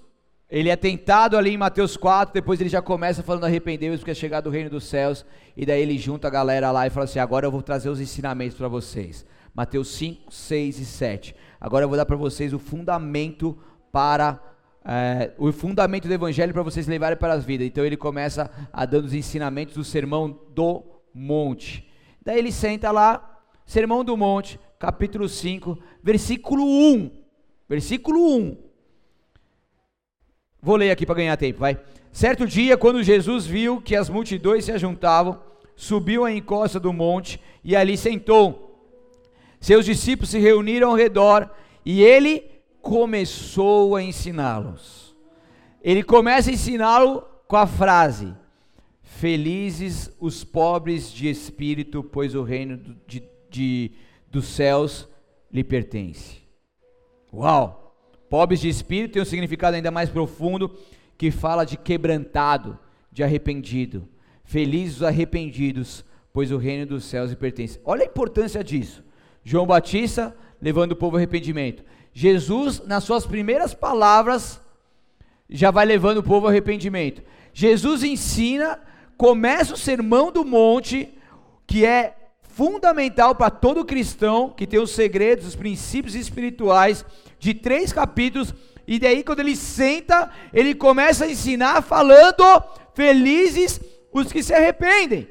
ele é tentado ali em Mateus 4, depois ele já começa falando arrependeu-vos porque é chegado o reino dos céus, e daí ele junta a galera lá e fala assim: agora eu vou trazer os ensinamentos para vocês. Mateus 5, 6 e 7. Agora eu vou dar para vocês o fundamento para é, o fundamento do evangelho para vocês levarem para as vidas. Então ele começa a dando os ensinamentos do sermão do monte. Daí ele senta lá, sermão do monte, capítulo 5, versículo 1. Versículo 1. Vou ler aqui para ganhar tempo, vai. Certo dia, quando Jesus viu que as multidões se ajuntavam, subiu à encosta do monte e ali sentou. Seus discípulos se reuniram ao redor e ele começou a ensiná-los. Ele começa a ensiná-lo com a frase: Felizes os pobres de espírito, pois o reino de, de, dos céus lhe pertence. Uau! Pobres de espírito tem um significado ainda mais profundo que fala de quebrantado, de arrependido. Felizes os arrependidos, pois o reino dos céus lhe pertence. Olha a importância disso. João Batista levando o povo ao arrependimento. Jesus, nas suas primeiras palavras, já vai levando o povo ao arrependimento. Jesus ensina, começa o sermão do monte, que é fundamental para todo cristão que tem os segredos, os princípios espirituais de três capítulos. E daí, quando ele senta, ele começa a ensinar falando: Felizes os que se arrependem.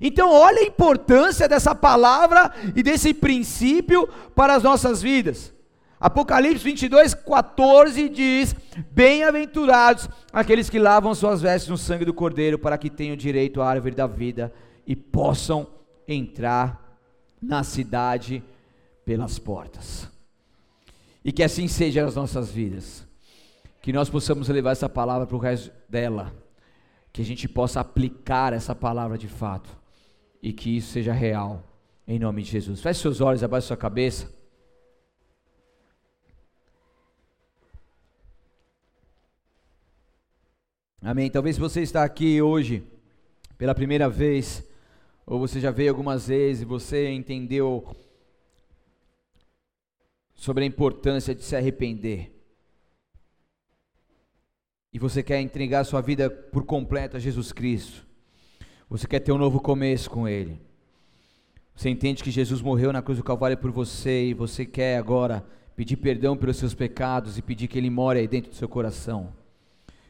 Então, olha a importância dessa palavra e desse princípio para as nossas vidas. Apocalipse 22, 14 diz: Bem-aventurados aqueles que lavam suas vestes no sangue do Cordeiro, para que tenham direito à árvore da vida e possam entrar na cidade pelas portas. E que assim seja as nossas vidas. Que nós possamos levar essa palavra para o resto dela. Que a gente possa aplicar essa palavra de fato. E que isso seja real. Em nome de Jesus. Feche seus olhos, abaixe sua cabeça. Amém. Talvez você está aqui hoje pela primeira vez, ou você já veio algumas vezes e você entendeu sobre a importância de se arrepender. E você quer entregar sua vida por completo a Jesus Cristo. Você quer ter um novo começo com Ele. Você entende que Jesus morreu na cruz do Calvário por você e você quer agora pedir perdão pelos seus pecados e pedir que Ele more aí dentro do seu coração.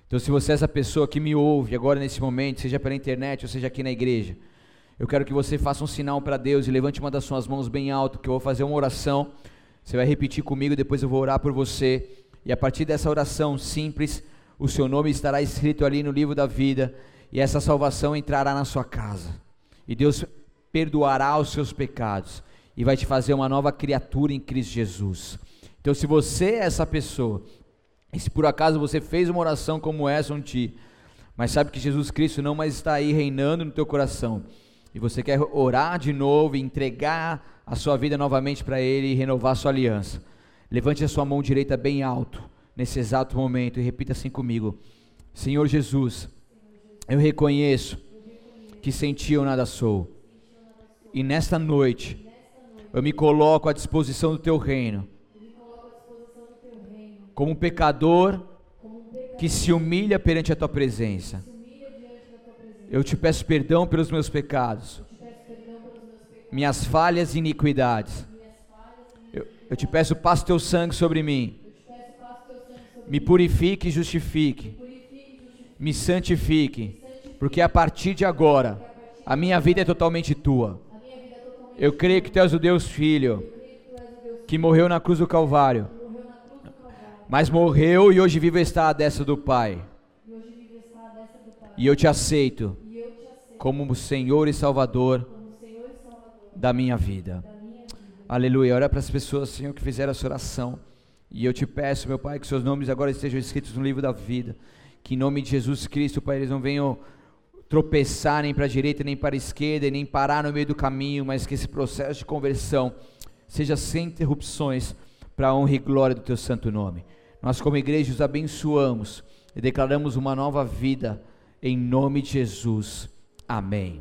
Então, se você é essa pessoa que me ouve agora nesse momento, seja pela internet ou seja aqui na igreja, eu quero que você faça um sinal para Deus e levante uma das suas mãos bem alto, que eu vou fazer uma oração. Você vai repetir comigo, depois eu vou orar por você. E a partir dessa oração simples, o seu nome estará escrito ali no livro da vida, e essa salvação entrará na sua casa. E Deus perdoará os seus pecados e vai te fazer uma nova criatura em Cristo Jesus. Então, se você é essa pessoa e se por acaso você fez uma oração como essa dia, mas sabe que Jesus Cristo não mais está aí reinando no teu coração, e você quer orar de novo e entregar a sua vida novamente para Ele e renovar a sua aliança, levante a sua mão direita bem alto nesse exato momento e repita assim comigo: Senhor Jesus, eu reconheço que sem Ti eu nada sou, e nesta noite eu me coloco à disposição do Teu reino como um pecador que se humilha perante a tua presença. Eu te peço perdão pelos meus pecados, minhas falhas e iniquidades. Eu, eu te peço, passe teu sangue sobre mim. Me purifique e justifique. Me santifique. Porque a partir de agora, a minha vida é totalmente tua. Eu creio que tu és o Deus Filho, que morreu na cruz do Calvário mas morreu e hoje vive está à destra do Pai. E eu te aceito como Senhor e Salvador da minha vida. Aleluia. Olha para as pessoas, Senhor, que fizeram essa oração. E eu te peço, meu Pai, que seus nomes agora estejam escritos no livro da vida. Que em nome de Jesus Cristo, Pai, eles não venham tropeçar nem para a direita nem para a esquerda, nem parar no meio do caminho, mas que esse processo de conversão seja sem interrupções para a honra e glória do teu santo nome. Nós, como igreja, os abençoamos e declaramos uma nova vida em nome de Jesus. Amém.